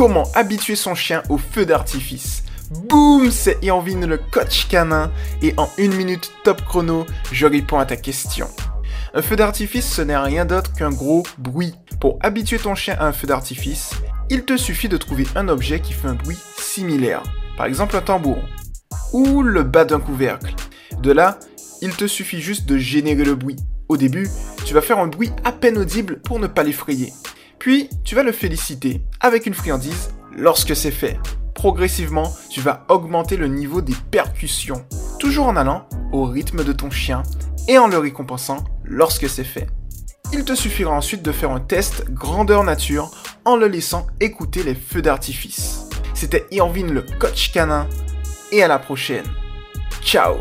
comment habituer son chien au feu d'artifice. Boum, c'est Irvine le coach canin et en une minute top chrono, je réponds à ta question. Un feu d'artifice, ce n'est rien d'autre qu'un gros bruit. Pour habituer ton chien à un feu d'artifice, il te suffit de trouver un objet qui fait un bruit similaire. Par exemple un tambouron ou le bas d'un couvercle. De là, il te suffit juste de générer le bruit. Au début, tu vas faire un bruit à peine audible pour ne pas l'effrayer. Puis, tu vas le féliciter avec une friandise lorsque c'est fait. Progressivement, tu vas augmenter le niveau des percussions, toujours en allant au rythme de ton chien et en le récompensant lorsque c'est fait. Il te suffira ensuite de faire un test grandeur nature en le laissant écouter les feux d'artifice. C'était Irvine le coach canin et à la prochaine. Ciao